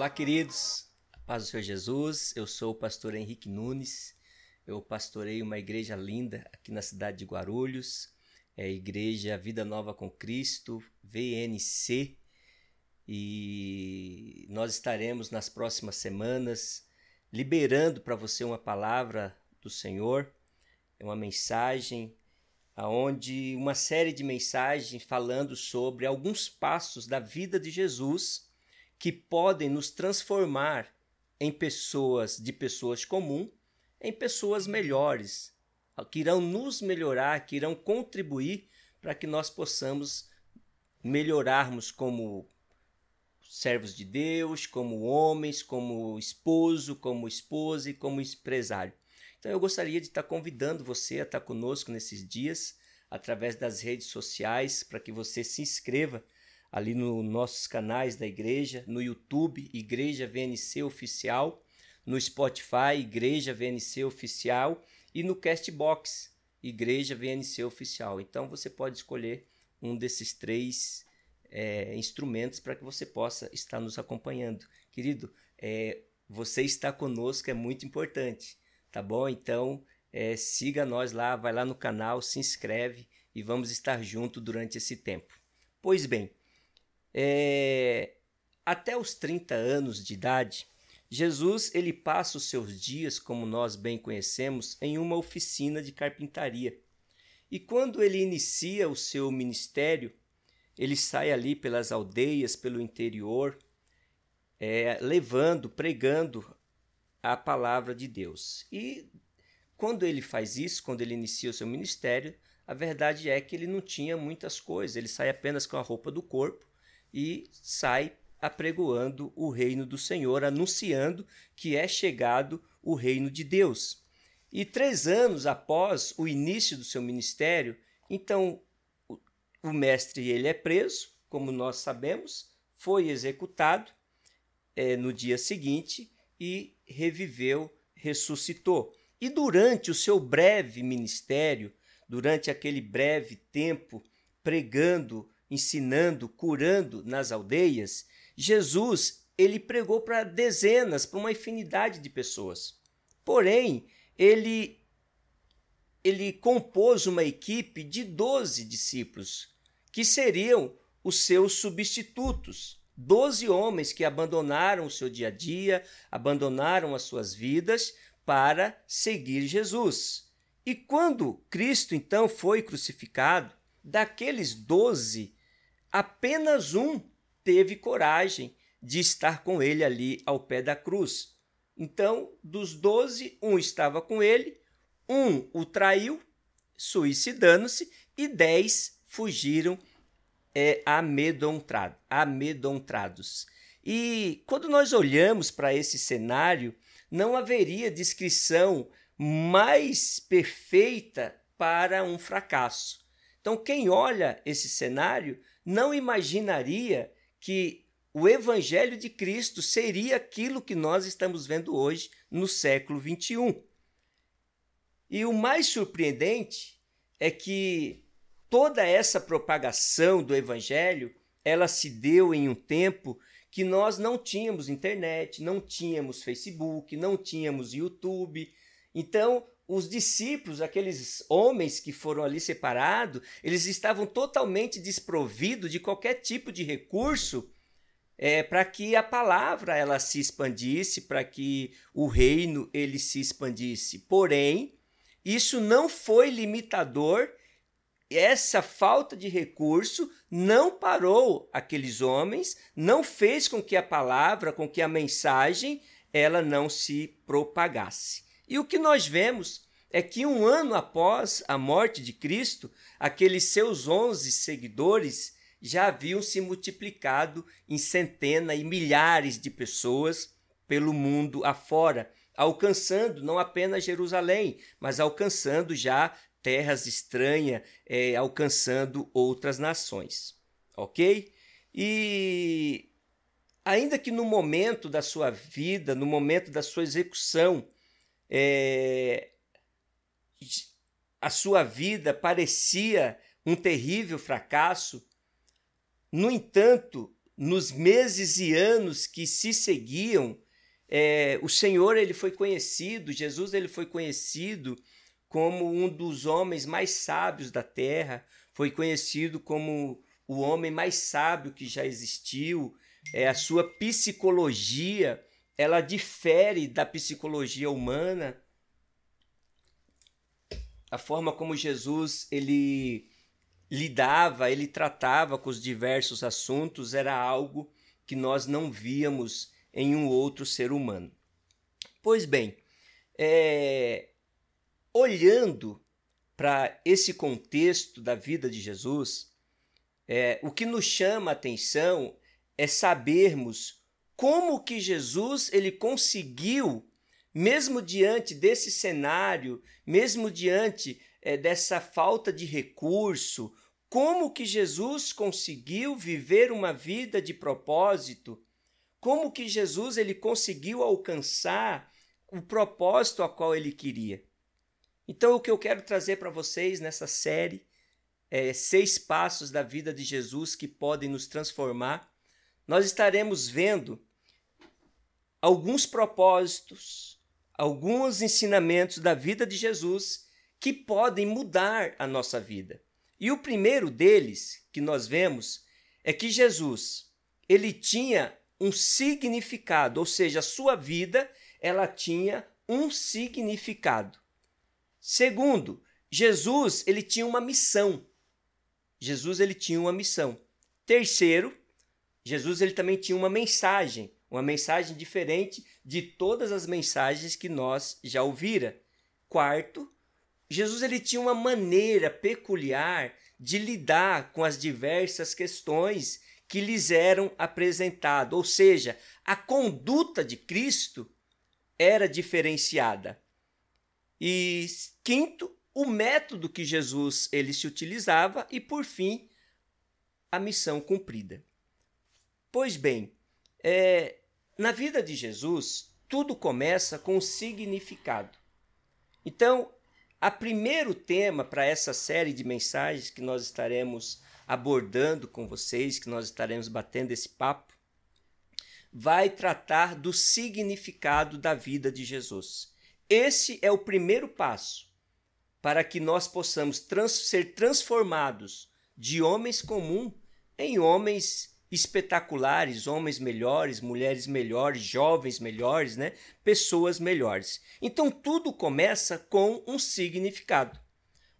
Olá, queridos. Paz do Senhor Jesus. Eu sou o pastor Henrique Nunes. Eu pastorei uma igreja linda aqui na cidade de Guarulhos. É a Igreja Vida Nova com Cristo, VNC. E nós estaremos nas próximas semanas liberando para você uma palavra do Senhor, é uma mensagem aonde uma série de mensagens falando sobre alguns passos da vida de Jesus que podem nos transformar em pessoas de pessoas comuns em pessoas melhores, que irão nos melhorar, que irão contribuir para que nós possamos melhorarmos como servos de Deus, como homens, como esposo, como esposa e como empresário. Então eu gostaria de estar convidando você a estar conosco nesses dias através das redes sociais para que você se inscreva ali nos nossos canais da igreja, no YouTube, Igreja VNC Oficial, no Spotify, Igreja VNC Oficial e no Castbox, Igreja VNC Oficial. Então você pode escolher um desses três é, instrumentos para que você possa estar nos acompanhando. Querido, é, você está conosco é muito importante, tá bom? Então é, siga nós lá, vai lá no canal, se inscreve e vamos estar junto durante esse tempo. Pois bem, é, até os 30 anos de idade, Jesus ele passa os seus dias, como nós bem conhecemos, em uma oficina de carpintaria. E quando ele inicia o seu ministério, ele sai ali pelas aldeias, pelo interior, é, levando, pregando a palavra de Deus. E quando ele faz isso, quando ele inicia o seu ministério, a verdade é que ele não tinha muitas coisas, ele sai apenas com a roupa do corpo e sai apregoando o reino do Senhor, anunciando que é chegado o reino de Deus. E três anos após o início do seu ministério, então o mestre ele é preso, como nós sabemos, foi executado é, no dia seguinte e reviveu, ressuscitou. E durante o seu breve ministério, durante aquele breve tempo pregando ensinando, curando nas aldeias, Jesus ele pregou para dezenas, para uma infinidade de pessoas. Porém, ele ele compôs uma equipe de 12 discípulos, que seriam os seus substitutos. Doze homens que abandonaram o seu dia a dia, abandonaram as suas vidas para seguir Jesus. E quando Cristo então foi crucificado, daqueles doze, apenas um teve coragem de estar com ele ali ao pé da cruz. Então, dos doze, um estava com ele, um o traiu, suicidando-se, e dez fugiram é, amedrontado, amedrontados. E quando nós olhamos para esse cenário, não haveria descrição mais perfeita para um fracasso. Então, quem olha esse cenário não imaginaria que o Evangelho de Cristo seria aquilo que nós estamos vendo hoje no século 21. E o mais surpreendente é que toda essa propagação do Evangelho ela se deu em um tempo que nós não tínhamos internet, não tínhamos Facebook, não tínhamos YouTube. Então, os discípulos, aqueles homens que foram ali separados, eles estavam totalmente desprovidos de qualquer tipo de recurso é, para que a palavra ela se expandisse, para que o reino ele se expandisse. Porém, isso não foi limitador. Essa falta de recurso não parou aqueles homens, não fez com que a palavra, com que a mensagem, ela não se propagasse. E o que nós vemos é que um ano após a morte de Cristo, aqueles seus onze seguidores já haviam se multiplicado em centenas e milhares de pessoas pelo mundo afora, alcançando não apenas Jerusalém, mas alcançando já terras estranhas, é, alcançando outras nações. Ok? E ainda que no momento da sua vida, no momento da sua execução, é, a sua vida parecia um terrível fracasso. No entanto, nos meses e anos que se seguiam, é, o Senhor ele foi conhecido, Jesus ele foi conhecido como um dos homens mais sábios da terra, foi conhecido como o homem mais sábio que já existiu. É, a sua psicologia ela difere da psicologia humana. A forma como Jesus ele lidava, ele tratava com os diversos assuntos era algo que nós não víamos em um outro ser humano. Pois bem, é, olhando para esse contexto da vida de Jesus, é, o que nos chama a atenção é sabermos como que Jesus ele conseguiu, mesmo diante desse cenário, mesmo diante é, dessa falta de recurso, como que Jesus conseguiu viver uma vida de propósito, como que Jesus ele conseguiu alcançar o propósito a qual ele queria. Então, o que eu quero trazer para vocês nessa série é seis passos da vida de Jesus que podem nos transformar. Nós estaremos vendo alguns propósitos, alguns ensinamentos da vida de Jesus que podem mudar a nossa vida. E o primeiro deles que nós vemos é que Jesus, ele tinha um significado, ou seja, a sua vida, ela tinha um significado. Segundo, Jesus, ele tinha uma missão. Jesus ele tinha uma missão. Terceiro, Jesus ele também tinha uma mensagem, uma mensagem diferente de todas as mensagens que nós já ouvira. Quarto, Jesus ele tinha uma maneira peculiar de lidar com as diversas questões que lhes eram apresentadas, ou seja, a conduta de Cristo era diferenciada. E quinto, o método que Jesus ele se utilizava e por fim a missão cumprida. Pois bem, é, na vida de Jesus tudo começa com o significado. Então a primeiro tema para essa série de mensagens que nós estaremos abordando com vocês, que nós estaremos batendo esse papo, vai tratar do significado da vida de Jesus. Esse é o primeiro passo para que nós possamos trans ser transformados de homens comuns em homens espetaculares, homens melhores, mulheres melhores, jovens melhores, né? Pessoas melhores. Então tudo começa com um significado.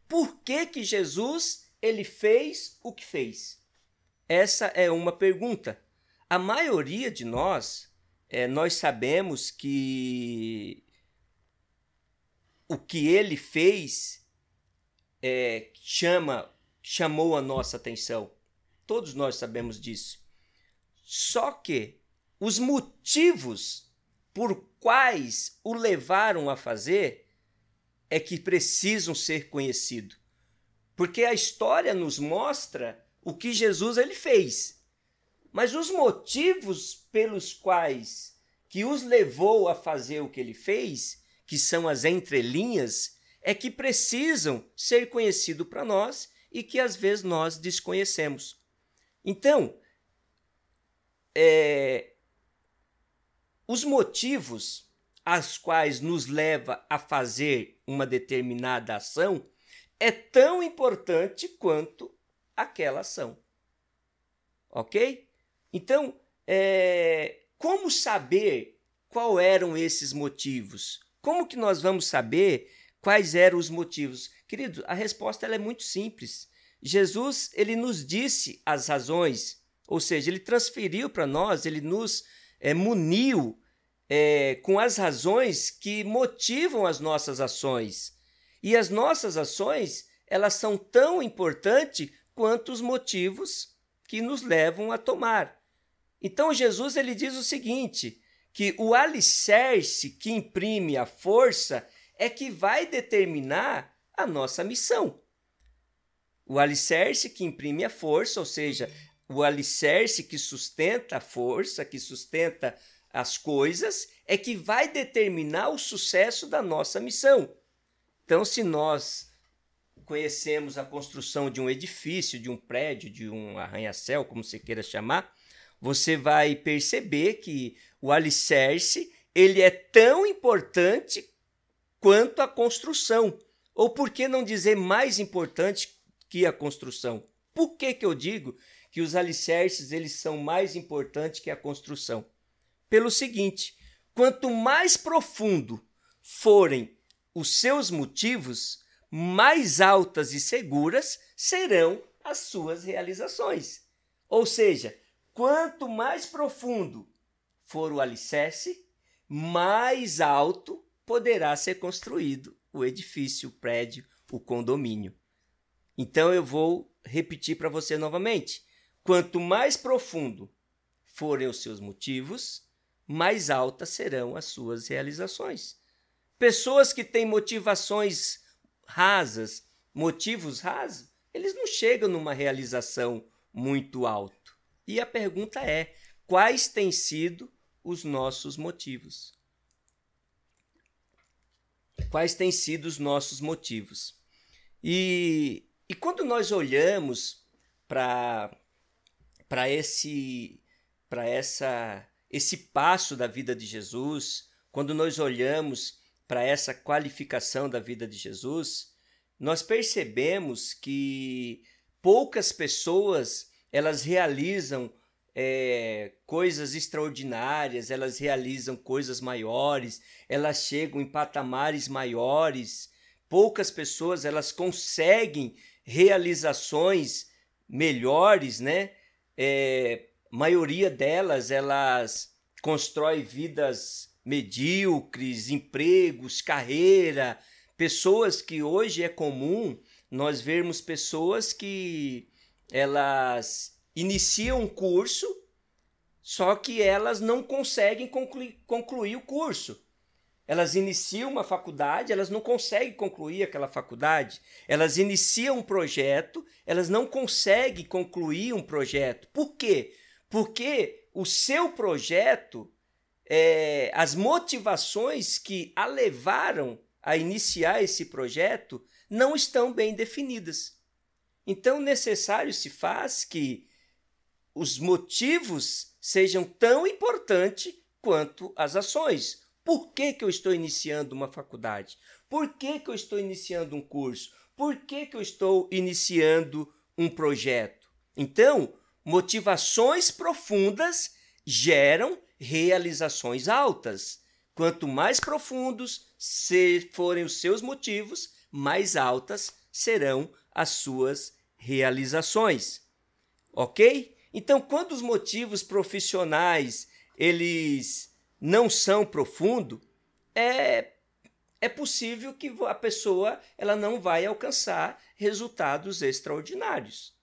Por que que Jesus ele fez o que fez? Essa é uma pergunta. A maioria de nós, é, nós sabemos que o que ele fez é, chama, chamou a nossa atenção. Todos nós sabemos disso. Só que os motivos por quais o levaram a fazer é que precisam ser conhecidos. Porque a história nos mostra o que Jesus ele fez. Mas os motivos pelos quais que os levou a fazer o que ele fez, que são as entrelinhas, é que precisam ser conhecidos para nós e que às vezes nós desconhecemos. Então, é, os motivos as quais nos leva a fazer uma determinada ação é tão importante quanto aquela ação. Ok? Então, é, como saber qual eram esses motivos? Como que nós vamos saber quais eram os motivos? Querido, a resposta é muito simples. Jesus ele nos disse as razões ou seja, ele transferiu para nós, ele nos é, muniu é, com as razões que motivam as nossas ações. E as nossas ações, elas são tão importantes quanto os motivos que nos levam a tomar. Então Jesus ele diz o seguinte, que o alicerce que imprime a força é que vai determinar a nossa missão. O alicerce que imprime a força, ou seja, o alicerce que sustenta a força, que sustenta as coisas, é que vai determinar o sucesso da nossa missão. Então, se nós conhecemos a construção de um edifício, de um prédio, de um arranha-céu, como você queira chamar, você vai perceber que o alicerce ele é tão importante quanto a construção. Ou por que não dizer mais importante que a construção? Por que, que eu digo que os alicerces eles são mais importantes que a construção? Pelo seguinte, quanto mais profundo forem os seus motivos, mais altas e seguras serão as suas realizações. Ou seja, quanto mais profundo for o alicerce, mais alto poderá ser construído o edifício, o prédio, o condomínio. Então eu vou repetir para você novamente. Quanto mais profundo forem os seus motivos, mais altas serão as suas realizações. Pessoas que têm motivações rasas, motivos rasos, eles não chegam numa realização muito alto. E a pergunta é: quais têm sido os nossos motivos? Quais têm sido os nossos motivos? E, e quando nós olhamos para para esse para essa esse passo da vida de Jesus, quando nós olhamos para essa qualificação da vida de Jesus, nós percebemos que poucas pessoas elas realizam é, coisas extraordinárias, elas realizam coisas maiores, elas chegam em patamares maiores. Poucas pessoas elas conseguem realizações melhores, né? É, maioria delas elas constrói vidas medíocres, empregos, carreira, pessoas que hoje é comum nós vermos pessoas que elas iniciam um curso, só que elas não conseguem concluir, concluir o curso. Elas iniciam uma faculdade, elas não conseguem concluir aquela faculdade. Elas iniciam um projeto, elas não conseguem concluir um projeto. Por quê? Porque o seu projeto, é, as motivações que a levaram a iniciar esse projeto não estão bem definidas. Então, necessário se faz que os motivos sejam tão importantes quanto as ações. Por que, que eu estou iniciando uma faculdade? Por que, que eu estou iniciando um curso? Por que, que eu estou iniciando um projeto? Então, motivações profundas geram realizações altas. Quanto mais profundos forem os seus motivos, mais altas serão as suas realizações. Ok? Então, quando os motivos profissionais eles não são profundos, é, é possível que a pessoa ela não vai alcançar resultados extraordinários.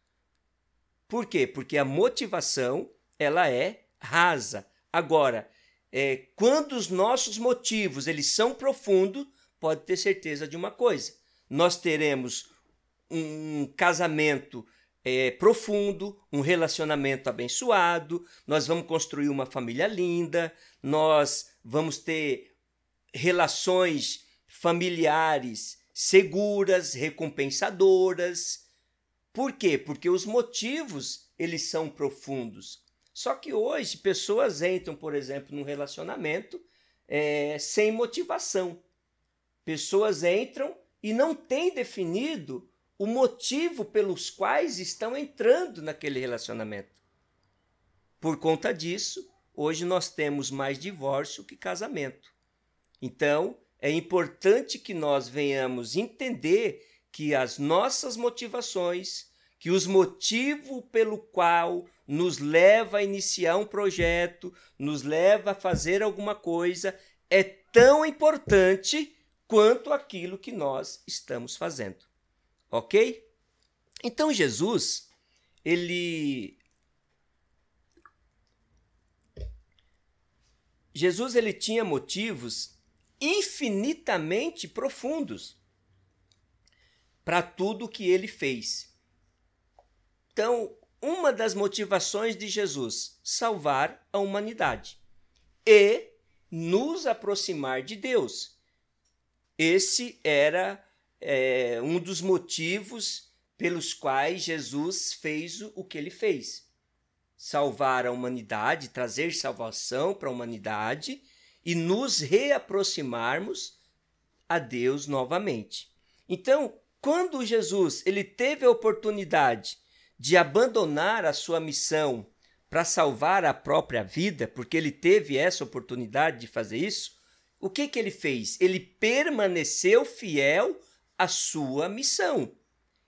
Por quê? Porque a motivação ela é rasa. Agora, é, quando os nossos motivos eles são profundos, pode ter certeza de uma coisa: nós teremos um casamento é, profundo, um relacionamento abençoado, nós vamos construir uma família linda, nós vamos ter relações familiares seguras, recompensadoras. Por quê? Porque os motivos eles são profundos. Só que hoje pessoas entram, por exemplo, num relacionamento é, sem motivação. Pessoas entram e não têm definido o motivo pelos quais estão entrando naquele relacionamento. Por conta disso, hoje nós temos mais divórcio que casamento. Então, é importante que nós venhamos entender que as nossas motivações, que os motivos pelo qual nos leva a iniciar um projeto, nos leva a fazer alguma coisa, é tão importante quanto aquilo que nós estamos fazendo. Ok? Então Jesus, ele. Jesus ele tinha motivos infinitamente profundos para tudo que ele fez. Então, uma das motivações de Jesus, salvar a humanidade e nos aproximar de Deus. Esse era é, um dos motivos pelos quais Jesus fez o que ele fez. salvar a humanidade, trazer salvação para a humanidade e nos reaproximarmos a Deus novamente. Então, quando Jesus ele teve a oportunidade de abandonar a sua missão para salvar a própria vida, porque ele teve essa oportunidade de fazer isso, o que, que ele fez? Ele permaneceu fiel à sua missão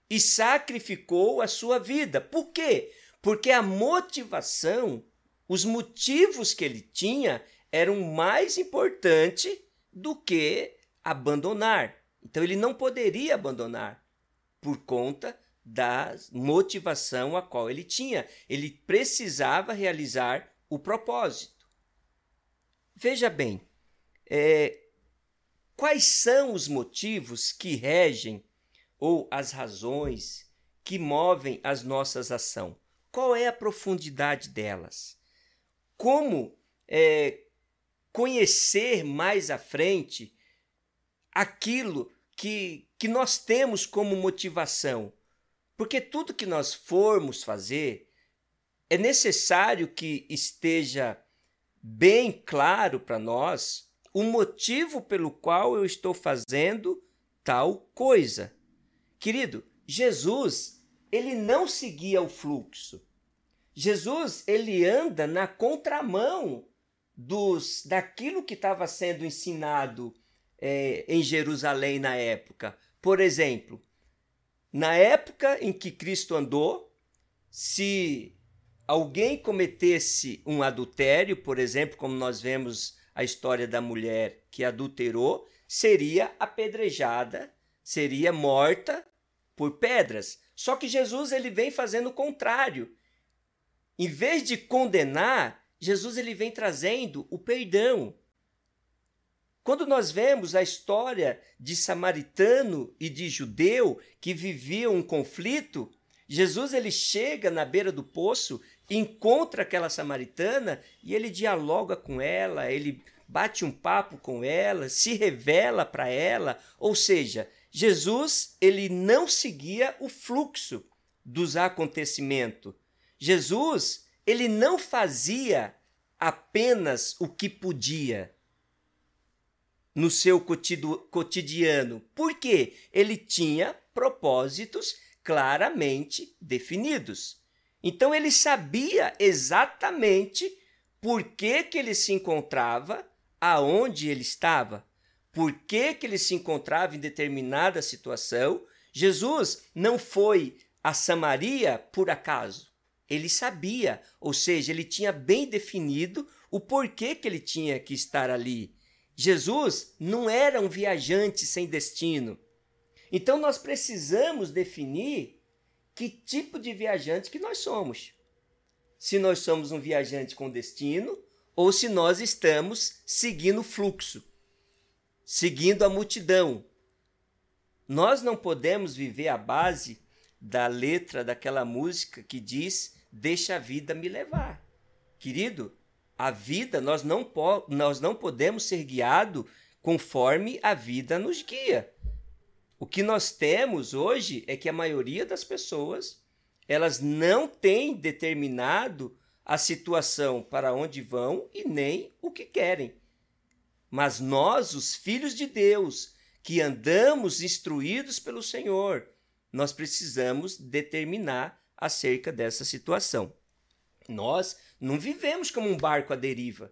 e sacrificou a sua vida. Por quê? Porque a motivação, os motivos que ele tinha eram mais importantes do que abandonar. Então ele não poderia abandonar por conta da motivação a qual ele tinha. Ele precisava realizar o propósito. Veja bem, é, quais são os motivos que regem ou as razões que movem as nossas ações? Qual é a profundidade delas? Como é, conhecer mais à frente aquilo que, que nós temos como motivação? Porque tudo que nós formos fazer, é necessário que esteja bem claro para nós o motivo pelo qual eu estou fazendo tal coisa. Querido, Jesus, ele não seguia o fluxo. Jesus, ele anda na contramão dos daquilo que estava sendo ensinado é, em Jerusalém na época. Por exemplo, na época em que Cristo andou, se alguém cometesse um adultério, por exemplo, como nós vemos a história da mulher que adulterou, seria apedrejada, seria morta por pedras. Só que Jesus ele vem fazendo o contrário. Em vez de condenar, Jesus ele vem trazendo o perdão. Quando nós vemos a história de samaritano e de judeu que viviam um conflito, Jesus ele chega na beira do poço, encontra aquela samaritana e ele dialoga com ela, ele bate um papo com ela, se revela para ela, ou seja, Jesus ele não seguia o fluxo dos acontecimentos. Jesus ele não fazia apenas o que podia no seu cotidiano. Por quê? Ele tinha propósitos claramente definidos. Então ele sabia exatamente por que, que ele se encontrava, aonde ele estava por que, que ele se encontrava em determinada situação. Jesus não foi a Samaria por acaso. Ele sabia, ou seja, ele tinha bem definido o porquê que ele tinha que estar ali. Jesus não era um viajante sem destino. Então nós precisamos definir que tipo de viajante que nós somos. Se nós somos um viajante com destino ou se nós estamos seguindo o fluxo seguindo a multidão. Nós não podemos viver à base da letra daquela música que diz: Deixa a vida me levar. Querido, a vida, nós não, nós não podemos ser guiados conforme a vida nos guia. O que nós temos hoje é que a maioria das pessoas elas não têm determinado a situação para onde vão e nem o que querem. Mas nós, os filhos de Deus, que andamos instruídos pelo Senhor, nós precisamos determinar acerca dessa situação. Nós não vivemos como um barco à deriva,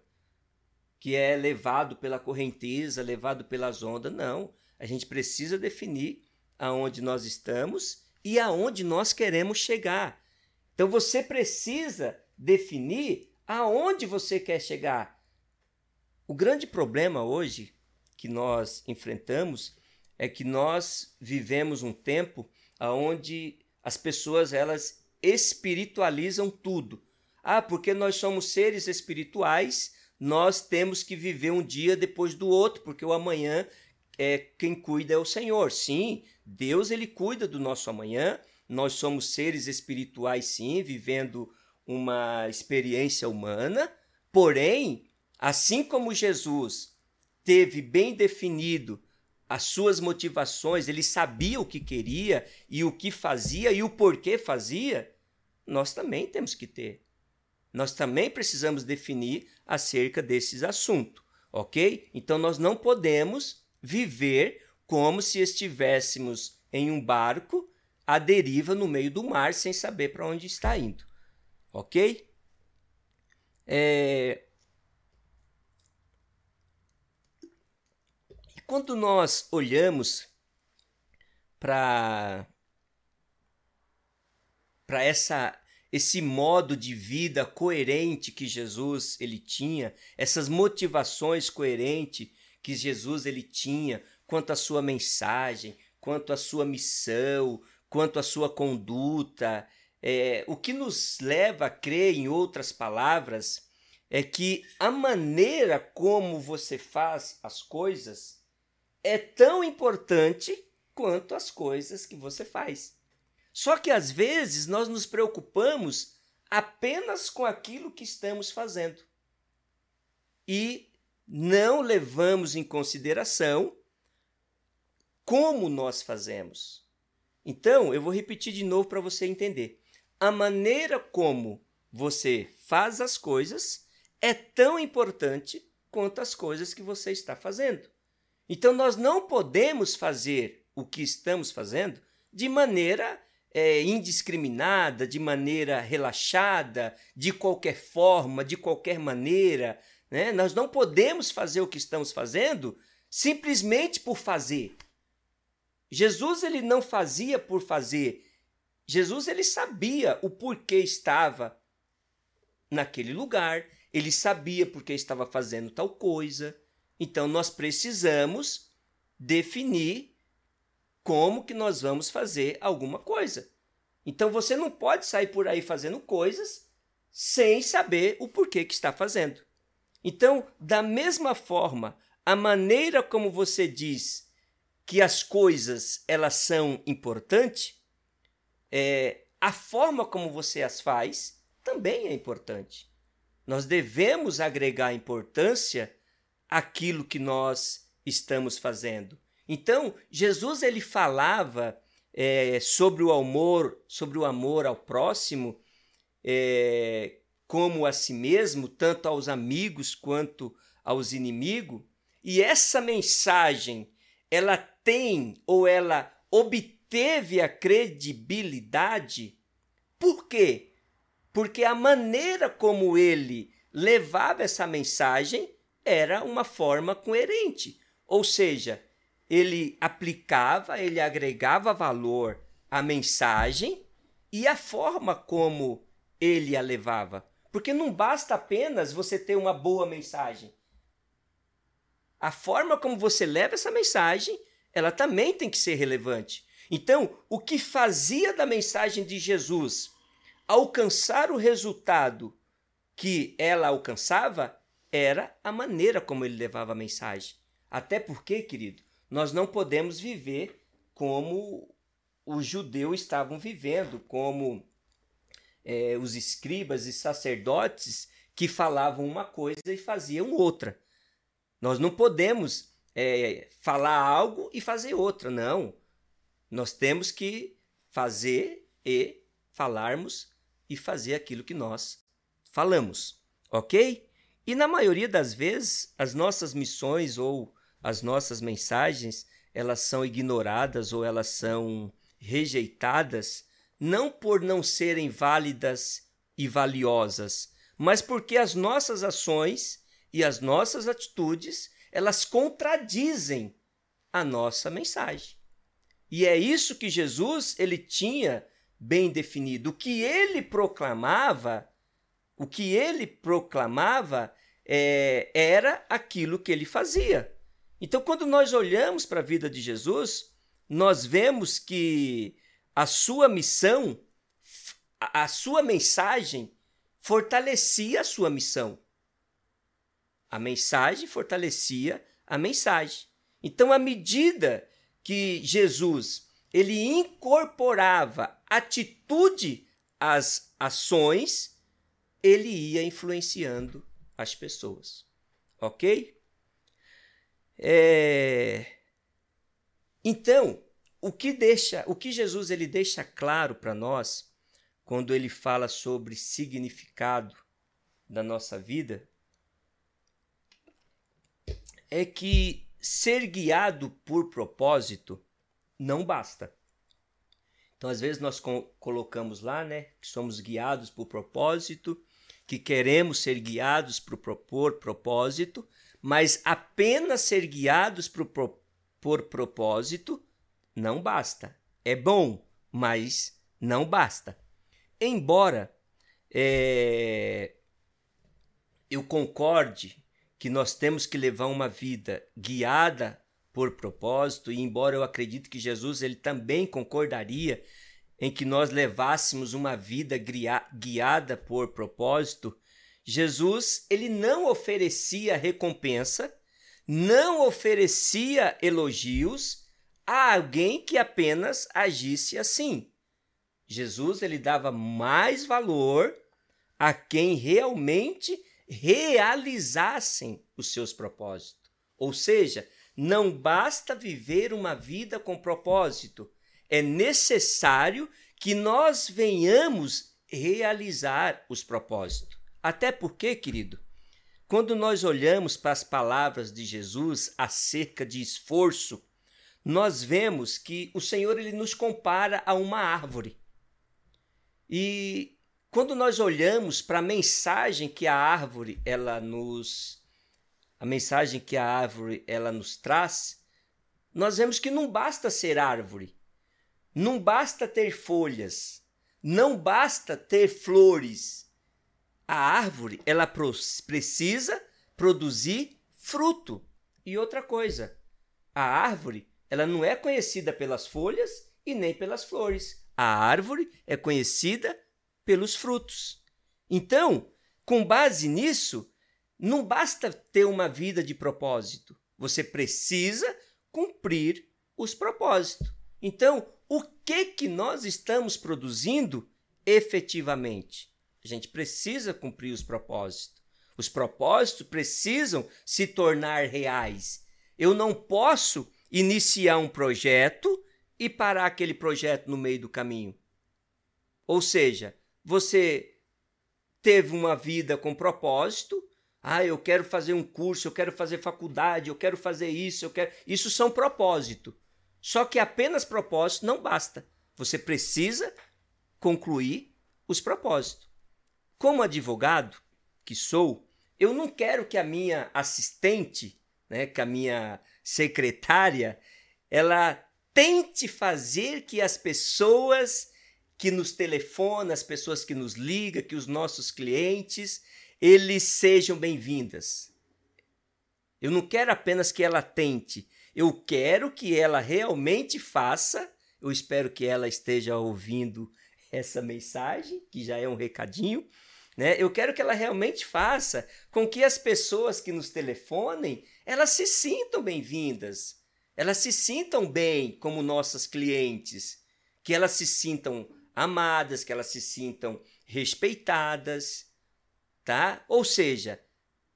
que é levado pela correnteza, levado pelas ondas. Não. A gente precisa definir aonde nós estamos e aonde nós queremos chegar. Então você precisa definir aonde você quer chegar. O grande problema hoje que nós enfrentamos é que nós vivemos um tempo onde as pessoas elas espiritualizam tudo. Ah, porque nós somos seres espirituais, nós temos que viver um dia depois do outro, porque o amanhã é quem cuida é o Senhor. Sim, Deus ele cuida do nosso amanhã. Nós somos seres espirituais sim, vivendo uma experiência humana, porém Assim como Jesus teve bem definido as suas motivações, ele sabia o que queria e o que fazia e o porquê fazia, nós também temos que ter. nós também precisamos definir acerca desses assuntos, ok? Então nós não podemos viver como se estivéssemos em um barco à deriva no meio do mar sem saber para onde está indo, ok? É... E quando nós olhamos para para essa esse modo de vida coerente que Jesus ele tinha, essas motivações coerentes que Jesus ele tinha quanto à sua mensagem, quanto à sua missão, quanto à sua conduta. É, o que nos leva a crer, em outras palavras, é que a maneira como você faz as coisas é tão importante quanto as coisas que você faz. Só que às vezes nós nos preocupamos apenas com aquilo que estamos fazendo e não levamos em consideração como nós fazemos. Então, eu vou repetir de novo para você entender. A maneira como você faz as coisas é tão importante quanto as coisas que você está fazendo. Então, nós não podemos fazer o que estamos fazendo de maneira é, indiscriminada, de maneira relaxada, de qualquer forma, de qualquer maneira. Né? Nós não podemos fazer o que estamos fazendo simplesmente por fazer. Jesus ele não fazia por fazer. Jesus ele sabia o porquê estava naquele lugar, ele sabia porque estava fazendo tal coisa. Então nós precisamos definir como que nós vamos fazer alguma coisa. Então você não pode sair por aí fazendo coisas sem saber o porquê que está fazendo. Então, da mesma forma, a maneira como você diz que as coisas elas são importantes, é, a forma como você as faz também é importante. Nós devemos agregar importância àquilo que nós estamos fazendo. Então, Jesus ele falava é, sobre o amor, sobre o amor ao próximo, é, como a si mesmo, tanto aos amigos quanto aos inimigos. E essa mensagem, ela tem ou ela obteve a credibilidade. Por quê? Porque a maneira como ele levava essa mensagem era uma forma coerente. Ou seja, ele aplicava, ele agregava valor à mensagem e à forma como ele a levava. Porque não basta apenas você ter uma boa mensagem. A forma como você leva essa mensagem, ela também tem que ser relevante. Então, o que fazia da mensagem de Jesus alcançar o resultado que ela alcançava era a maneira como ele levava a mensagem. Até porque, querido, nós não podemos viver como os judeus estavam vivendo, como é, os escribas e sacerdotes que falavam uma coisa e faziam outra. Nós não podemos é, falar algo e fazer outra, não. Nós temos que fazer e falarmos e fazer aquilo que nós falamos, ok? E na maioria das vezes, as nossas missões ou as nossas mensagens elas são ignoradas ou elas são rejeitadas não por não serem válidas e valiosas, mas porque as nossas ações e as nossas atitudes elas contradizem a nossa mensagem. E é isso que Jesus ele tinha bem definido. O que ele proclamava, o que ele proclamava é, era aquilo que ele fazia. Então, quando nós olhamos para a vida de Jesus, nós vemos que a sua missão, a sua mensagem, fortalecia a sua missão. A mensagem fortalecia a mensagem. Então, à medida que Jesus ele incorporava atitude às ações, ele ia influenciando as pessoas. Ok? É... Então, o que deixa, o que Jesus ele deixa claro para nós quando ele fala sobre significado da nossa vida é que ser guiado por propósito não basta. Então, às vezes, nós co colocamos lá, né, que somos guiados por propósito, que queremos ser guiados por, por propósito, mas apenas ser guiados por, por propósito não basta. É bom, mas não basta. Embora é, eu concorde que nós temos que levar uma vida guiada por propósito, e embora eu acredite que Jesus ele também concordaria em que nós levássemos uma vida guiada por propósito, Jesus ele não oferecia recompensa, não oferecia elogios a alguém que apenas agisse assim. Jesus ele dava mais valor a quem realmente realizassem os seus propósitos. Ou seja, não basta viver uma vida com propósito, é necessário que nós venhamos realizar os propósitos. Até porque, querido, quando nós olhamos para as palavras de Jesus acerca de esforço, nós vemos que o Senhor ele nos compara a uma árvore. E quando nós olhamos para a mensagem que a árvore ela nos a mensagem que a árvore ela nos traz, nós vemos que não basta ser árvore, não basta ter folhas, não basta ter flores. A árvore ela precisa produzir fruto. E outra coisa, a árvore ela não é conhecida pelas folhas e nem pelas flores. A árvore é conhecida pelos frutos. Então, com base nisso, não basta ter uma vida de propósito, você precisa cumprir os propósitos. Então, o que que nós estamos produzindo efetivamente? A gente precisa cumprir os propósitos. Os propósitos precisam se tornar reais. Eu não posso iniciar um projeto e parar aquele projeto no meio do caminho. Ou seja, você teve uma vida com propósito, ah, eu quero fazer um curso, eu quero fazer faculdade, eu quero fazer isso, eu quero. Isso são propósito. Só que apenas propósito não basta. Você precisa concluir os propósitos. Como advogado que sou, eu não quero que a minha assistente, né, que a minha secretária, ela tente fazer que as pessoas que nos telefonam, as pessoas que nos ligam, que os nossos clientes, eles sejam bem-vindas. Eu não quero apenas que ela tente, eu quero que ela realmente faça. Eu espero que ela esteja ouvindo essa mensagem, que já é um recadinho. Né? Eu quero que ela realmente faça com que as pessoas que nos telefonem, elas se sintam bem-vindas, elas se sintam bem como nossas clientes, que elas se sintam amadas, que elas se sintam respeitadas tá? Ou seja,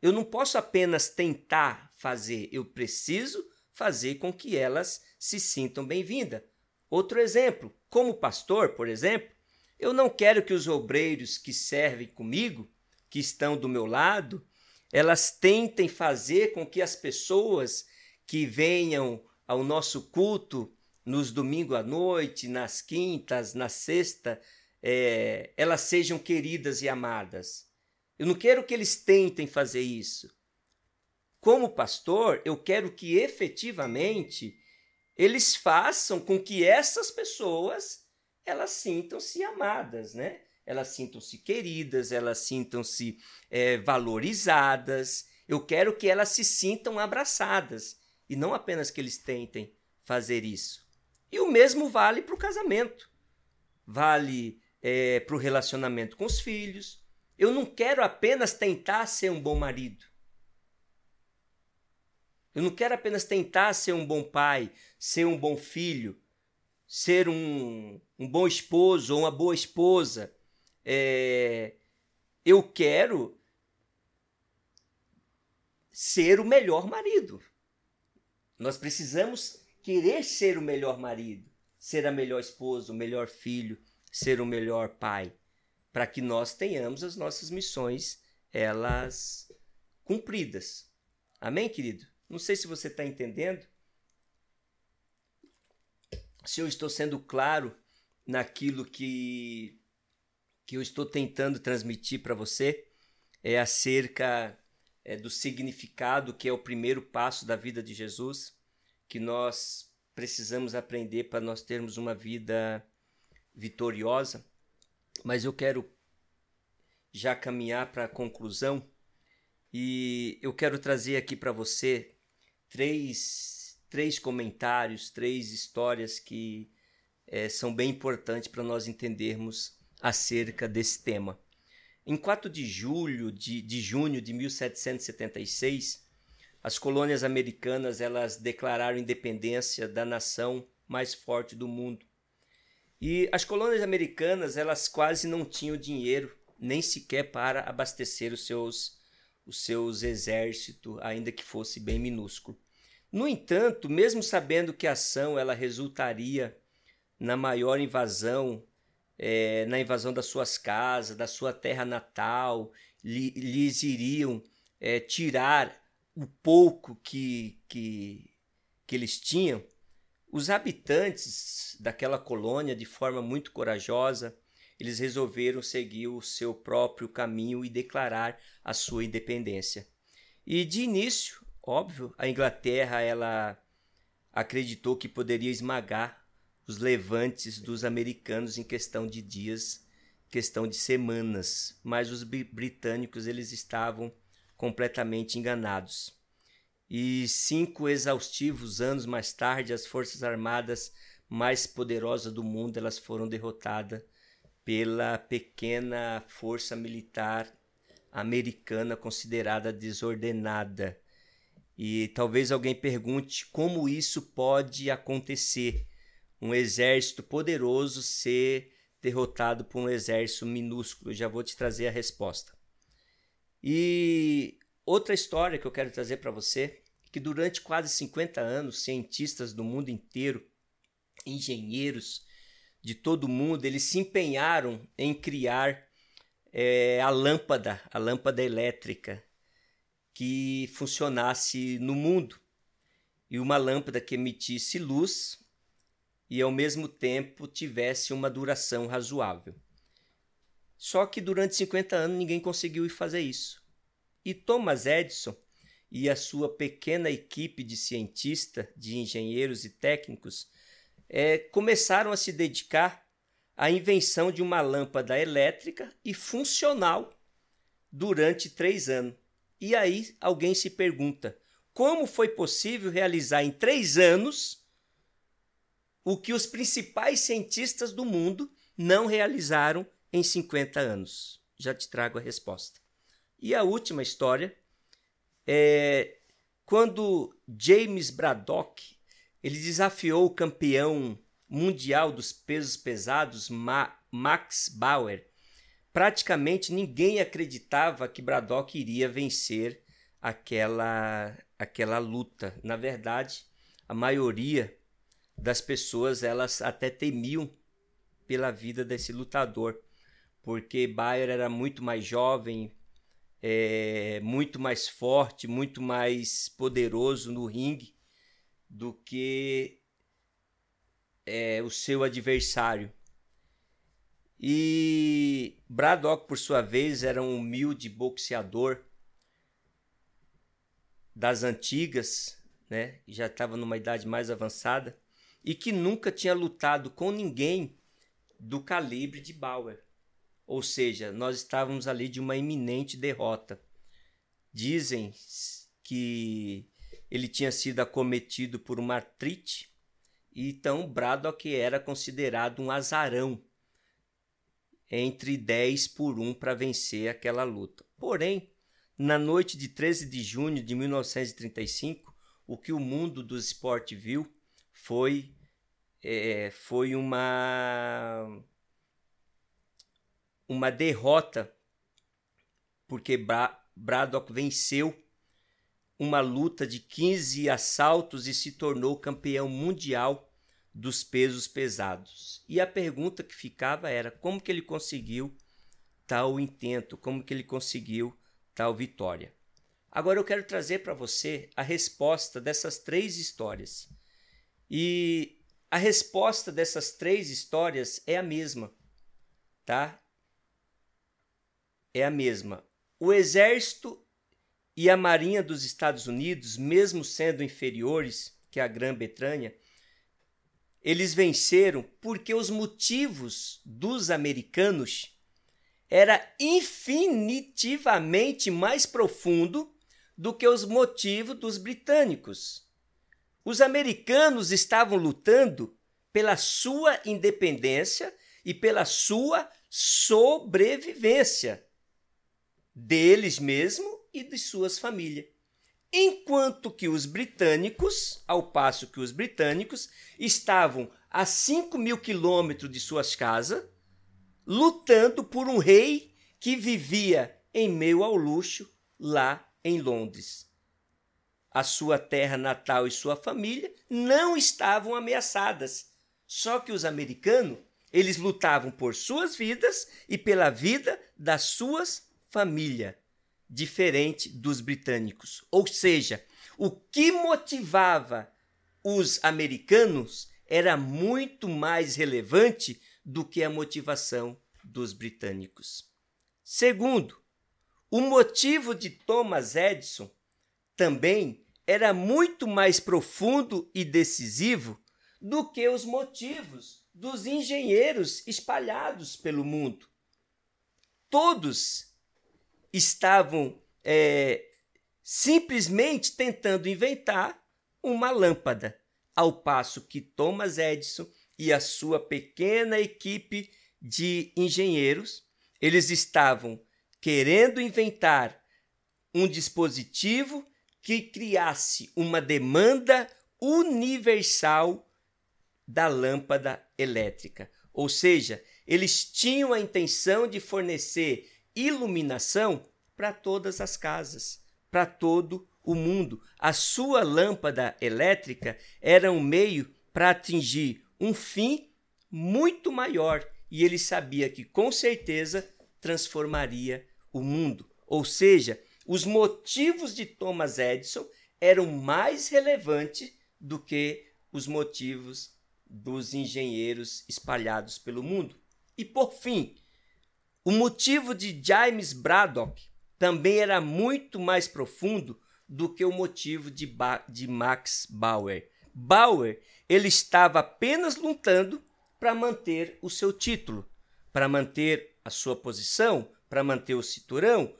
eu não posso apenas tentar fazer, eu preciso fazer com que elas se sintam bem-vindas. Outro exemplo, como pastor, por exemplo, eu não quero que os obreiros que servem comigo, que estão do meu lado, elas tentem fazer com que as pessoas que venham ao nosso culto nos domingos à noite, nas quintas, na sexta, é, elas sejam queridas e amadas. Eu não quero que eles tentem fazer isso. Como pastor, eu quero que efetivamente eles façam com que essas pessoas elas sintam-se amadas, né? Elas sintam-se queridas, elas sintam-se é, valorizadas. Eu quero que elas se sintam abraçadas e não apenas que eles tentem fazer isso. E o mesmo vale para o casamento, vale é, para o relacionamento com os filhos, eu não quero apenas tentar ser um bom marido. Eu não quero apenas tentar ser um bom pai, ser um bom filho, ser um, um bom esposo ou uma boa esposa. É, eu quero ser o melhor marido. Nós precisamos querer ser o melhor marido, ser a melhor esposa, o melhor filho, ser o melhor pai para que nós tenhamos as nossas missões elas cumpridas. Amém, querido? Não sei se você está entendendo. Se eu estou sendo claro naquilo que, que eu estou tentando transmitir para você, é acerca é, do significado que é o primeiro passo da vida de Jesus, que nós precisamos aprender para nós termos uma vida vitoriosa. Mas eu quero já caminhar para a conclusão e eu quero trazer aqui para você três, três comentários, três histórias que é, são bem importantes para nós entendermos acerca desse tema. Em 4 de julho de, de junho de 1776, as colônias americanas elas declararam independência da nação mais forte do mundo. E as colônias americanas elas quase não tinham dinheiro nem sequer para abastecer os seus os seus exércitos, ainda que fosse bem minúsculo. No entanto, mesmo sabendo que a ação ela resultaria na maior invasão é, na invasão das suas casas, da sua terra natal, li, lhes iriam é, tirar o pouco que, que, que eles tinham, os habitantes daquela colônia, de forma muito corajosa, eles resolveram seguir o seu próprio caminho e declarar a sua independência. E de início, óbvio, a Inglaterra ela acreditou que poderia esmagar os levantes dos americanos em questão de dias, questão de semanas, mas os britânicos eles estavam completamente enganados. E cinco exaustivos anos mais tarde, as forças armadas mais poderosas do mundo elas foram derrotadas pela pequena força militar americana considerada desordenada. E talvez alguém pergunte como isso pode acontecer um exército poderoso ser derrotado por um exército minúsculo. Já vou te trazer a resposta. E outra história que eu quero trazer para você, que durante quase 50 anos, cientistas do mundo inteiro, engenheiros de todo mundo, eles se empenharam em criar é, a lâmpada, a lâmpada elétrica que funcionasse no mundo. E uma lâmpada que emitisse luz e ao mesmo tempo tivesse uma duração razoável. Só que durante 50 anos ninguém conseguiu fazer isso. E Thomas Edison e a sua pequena equipe de cientistas, de engenheiros e técnicos é, começaram a se dedicar à invenção de uma lâmpada elétrica e funcional durante três anos. E aí alguém se pergunta: como foi possível realizar em três anos o que os principais cientistas do mundo não realizaram em 50 anos. Já te trago a resposta. E a última história é quando James Braddock ele desafiou o campeão mundial dos pesos pesados Ma Max Bauer. Praticamente ninguém acreditava que Braddock iria vencer aquela aquela luta. Na verdade, a maioria das pessoas elas até temiam pela vida desse lutador, porque Bayer era muito mais jovem, é, muito mais forte, muito mais poderoso no ringue do que é, o seu adversário. E Braddock, por sua vez, era um humilde boxeador das antigas, né? já estava numa idade mais avançada e que nunca tinha lutado com ninguém do calibre de Bauer. Ou seja, nós estávamos ali de uma iminente derrota. Dizem que ele tinha sido acometido por uma artrite, e então Braddock era considerado um azarão entre 10 por 1 para vencer aquela luta. Porém, na noite de 13 de junho de 1935, o que o mundo do esporte viu foi é, foi uma uma derrota porque Bra Braddock venceu uma luta de 15 assaltos e se tornou campeão mundial dos pesos pesados. E a pergunta que ficava era como que ele conseguiu tal intento, como que ele conseguiu tal vitória. Agora eu quero trazer para você a resposta dessas três histórias. E a resposta dessas três histórias é a mesma, tá? É a mesma. O exército e a marinha dos Estados Unidos, mesmo sendo inferiores que a Grã-Bretanha, eles venceram porque os motivos dos americanos era infinitivamente mais profundo do que os motivos dos britânicos. Os americanos estavam lutando pela sua independência e pela sua sobrevivência deles mesmo e de suas famílias. Enquanto que os britânicos, ao passo que os britânicos estavam a 5 mil quilômetros de suas casas, lutando por um rei que vivia em meio ao luxo lá em Londres. A sua terra natal e sua família não estavam ameaçadas. Só que os americanos, eles lutavam por suas vidas e pela vida das suas famílias, diferente dos britânicos. Ou seja, o que motivava os americanos era muito mais relevante do que a motivação dos britânicos. Segundo, o motivo de Thomas Edison também era muito mais profundo e decisivo do que os motivos dos engenheiros espalhados pelo mundo. Todos estavam é, simplesmente tentando inventar uma lâmpada, ao passo que Thomas Edison e a sua pequena equipe de engenheiros eles estavam querendo inventar um dispositivo que criasse uma demanda universal da lâmpada elétrica. Ou seja, eles tinham a intenção de fornecer iluminação para todas as casas, para todo o mundo. A sua lâmpada elétrica era um meio para atingir um fim muito maior e ele sabia que com certeza transformaria o mundo. Ou seja, os motivos de Thomas Edison eram mais relevantes do que os motivos dos engenheiros espalhados pelo mundo. E por fim, o motivo de James Braddock também era muito mais profundo do que o motivo de, ba de Max Bauer. Bauer ele estava apenas lutando para manter o seu título, para manter a sua posição, para manter o cinturão,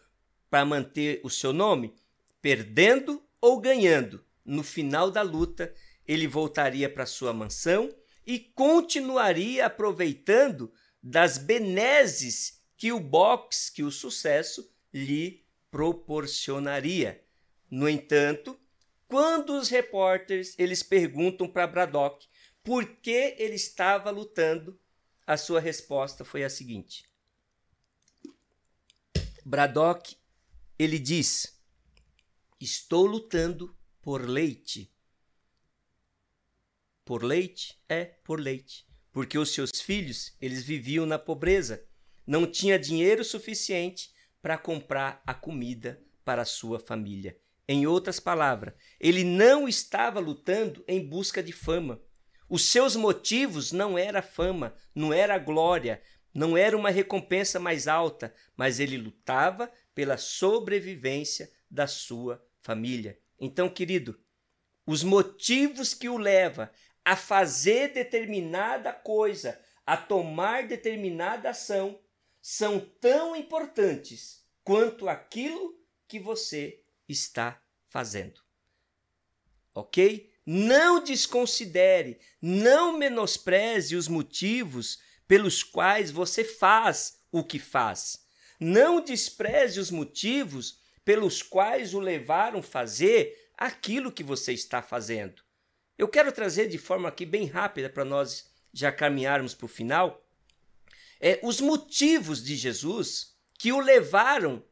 para manter o seu nome, perdendo ou ganhando. No final da luta, ele voltaria para sua mansão e continuaria aproveitando das benesses que o boxe, que o sucesso lhe proporcionaria. No entanto, quando os repórteres eles perguntam para Braddock por que ele estava lutando, a sua resposta foi a seguinte: Braddock, ele diz: Estou lutando por leite. Por leite? É, por leite. Porque os seus filhos, eles viviam na pobreza. Não tinha dinheiro suficiente para comprar a comida para a sua família. Em outras palavras, ele não estava lutando em busca de fama. Os seus motivos não era fama, não era glória, não era uma recompensa mais alta, mas ele lutava pela sobrevivência da sua família. Então, querido, os motivos que o leva a fazer determinada coisa, a tomar determinada ação, são tão importantes quanto aquilo que você está fazendo. Ok? Não desconsidere, não menospreze os motivos pelos quais você faz o que faz. Não despreze os motivos pelos quais o levaram a fazer aquilo que você está fazendo. Eu quero trazer de forma aqui bem rápida para nós já caminharmos para o final é, os motivos de Jesus que o levaram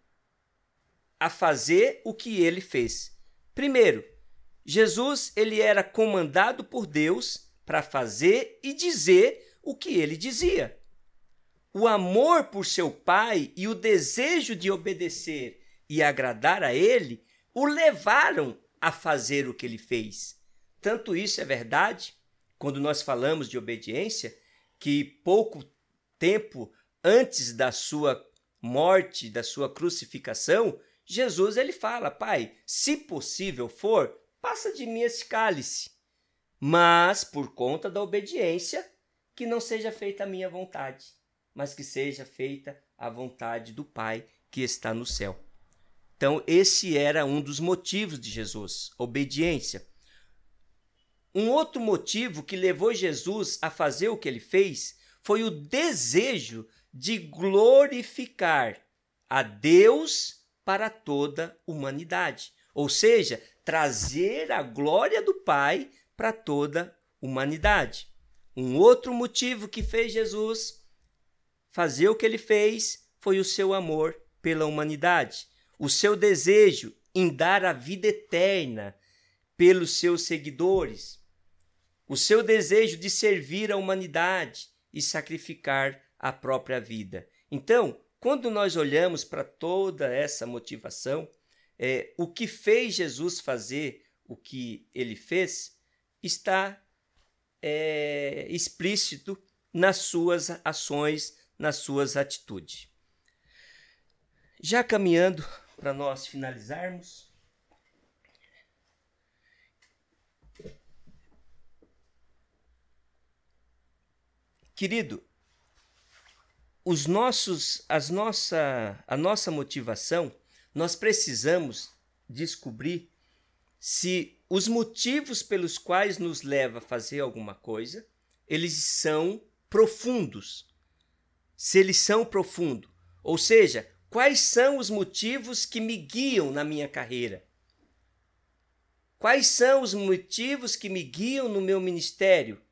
a fazer o que ele fez. Primeiro, Jesus ele era comandado por Deus para fazer e dizer o que ele dizia. O amor por seu pai e o desejo de obedecer e agradar a ele o levaram a fazer o que ele fez. Tanto isso é verdade, quando nós falamos de obediência, que pouco tempo antes da sua morte, da sua crucificação, Jesus ele fala: Pai, se possível for, passa de mim esse cálice. Mas por conta da obediência, que não seja feita a minha vontade, mas que seja feita a vontade do Pai que está no céu. Então, esse era um dos motivos de Jesus, obediência. Um outro motivo que levou Jesus a fazer o que ele fez foi o desejo de glorificar a Deus para toda a humanidade. Ou seja, trazer a glória do Pai para toda a humanidade. Um outro motivo que fez Jesus fazer o que ele fez foi o seu amor pela humanidade, o seu desejo em dar a vida eterna pelos seus seguidores, o seu desejo de servir a humanidade e sacrificar a própria vida. Então, quando nós olhamos para toda essa motivação, é, o que fez Jesus fazer o que ele fez está é, explícito nas suas ações, nas suas atitudes. Já caminhando para nós finalizarmos. Querido, os nossos, as nossa, a nossa motivação, nós precisamos descobrir se os motivos pelos quais nos leva a fazer alguma coisa, eles são profundos. Se eles são profundos, ou seja, quais são os motivos que me guiam na minha carreira? Quais são os motivos que me guiam no meu ministério?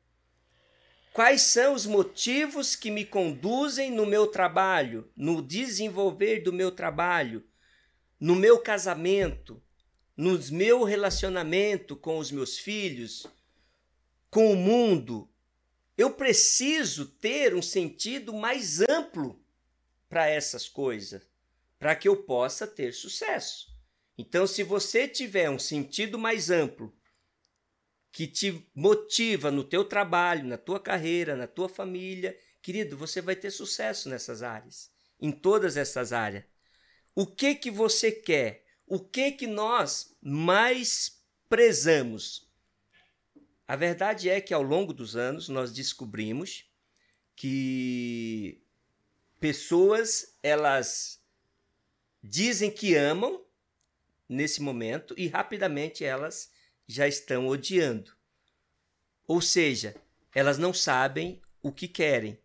Quais são os motivos que me conduzem no meu trabalho, no desenvolver do meu trabalho, no meu casamento, no meu relacionamento com os meus filhos, com o mundo? Eu preciso ter um sentido mais amplo para essas coisas, para que eu possa ter sucesso. Então, se você tiver um sentido mais amplo que te motiva no teu trabalho, na tua carreira, na tua família, querido, você vai ter sucesso nessas áreas, em todas essas áreas. O que que você quer? O que que nós mais prezamos? A verdade é que ao longo dos anos nós descobrimos que pessoas elas dizem que amam nesse momento e rapidamente elas já estão odiando. Ou seja, elas não sabem o que querem.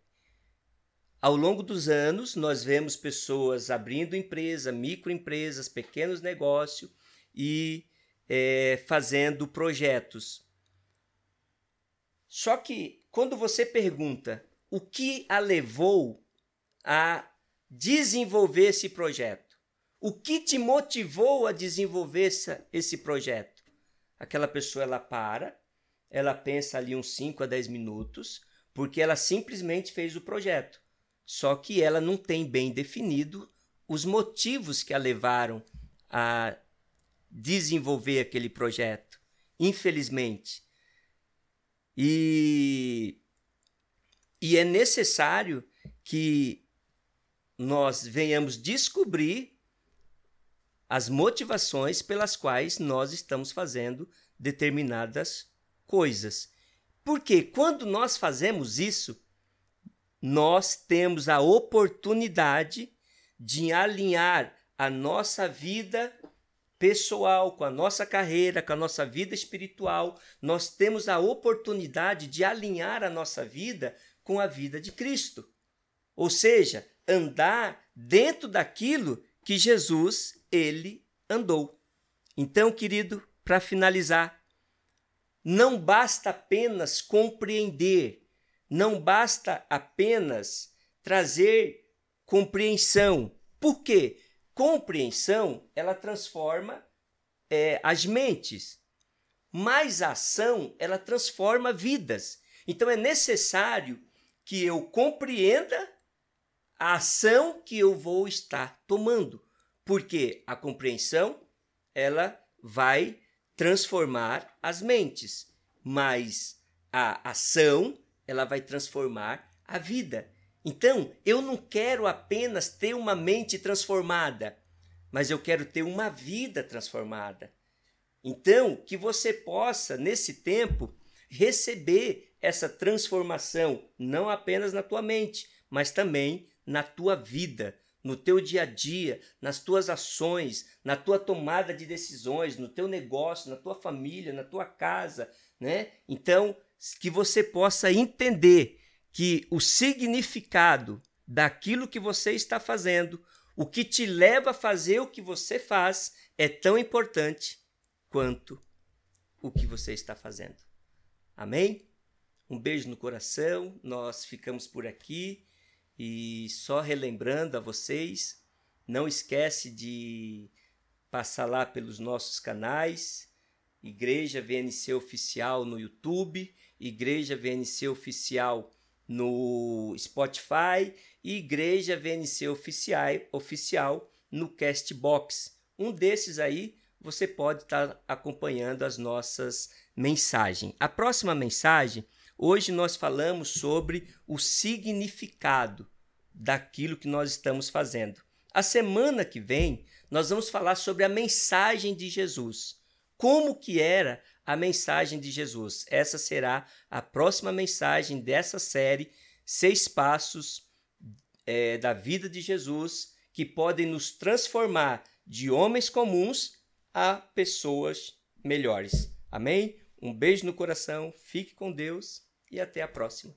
Ao longo dos anos, nós vemos pessoas abrindo empresa, microempresas, pequenos negócios e é, fazendo projetos. Só que quando você pergunta o que a levou a desenvolver esse projeto, o que te motivou a desenvolver esse projeto? aquela pessoa ela para, ela pensa ali uns 5 a 10 minutos, porque ela simplesmente fez o projeto. Só que ela não tem bem definido os motivos que a levaram a desenvolver aquele projeto, infelizmente. E, e é necessário que nós venhamos descobrir as motivações pelas quais nós estamos fazendo determinadas coisas. Porque quando nós fazemos isso, nós temos a oportunidade de alinhar a nossa vida pessoal, com a nossa carreira, com a nossa vida espiritual. Nós temos a oportunidade de alinhar a nossa vida com a vida de Cristo. Ou seja, andar dentro daquilo que Jesus ele andou. Então, querido, para finalizar, não basta apenas compreender, não basta apenas trazer compreensão. Por quê? Compreensão ela transforma é, as mentes, mas a ação ela transforma vidas. Então é necessário que eu compreenda a ação que eu vou estar tomando Porque a compreensão, ela vai transformar as mentes, mas a ação, ela vai transformar a vida. Então, eu não quero apenas ter uma mente transformada, mas eu quero ter uma vida transformada. Então, que você possa, nesse tempo, receber essa transformação, não apenas na tua mente, mas também na tua vida, no teu dia a dia, nas tuas ações, na tua tomada de decisões, no teu negócio, na tua família, na tua casa, né? Então, que você possa entender que o significado daquilo que você está fazendo, o que te leva a fazer o que você faz, é tão importante quanto o que você está fazendo. Amém? Um beijo no coração, nós ficamos por aqui e só relembrando a vocês, não esquece de passar lá pelos nossos canais, Igreja VNC Oficial no YouTube, Igreja VNC Oficial no Spotify e Igreja VNC Oficial, oficial no Castbox. Um desses aí você pode estar acompanhando as nossas mensagens. A próxima mensagem, hoje nós falamos sobre o significado daquilo que nós estamos fazendo. A semana que vem, nós vamos falar sobre a mensagem de Jesus. Como que era a mensagem de Jesus. Essa será a próxima mensagem dessa série, Seis Passos é, da Vida de Jesus, que podem nos transformar de homens comuns a pessoas melhores. Amém? Um beijo no coração, fique com Deus e até a próxima.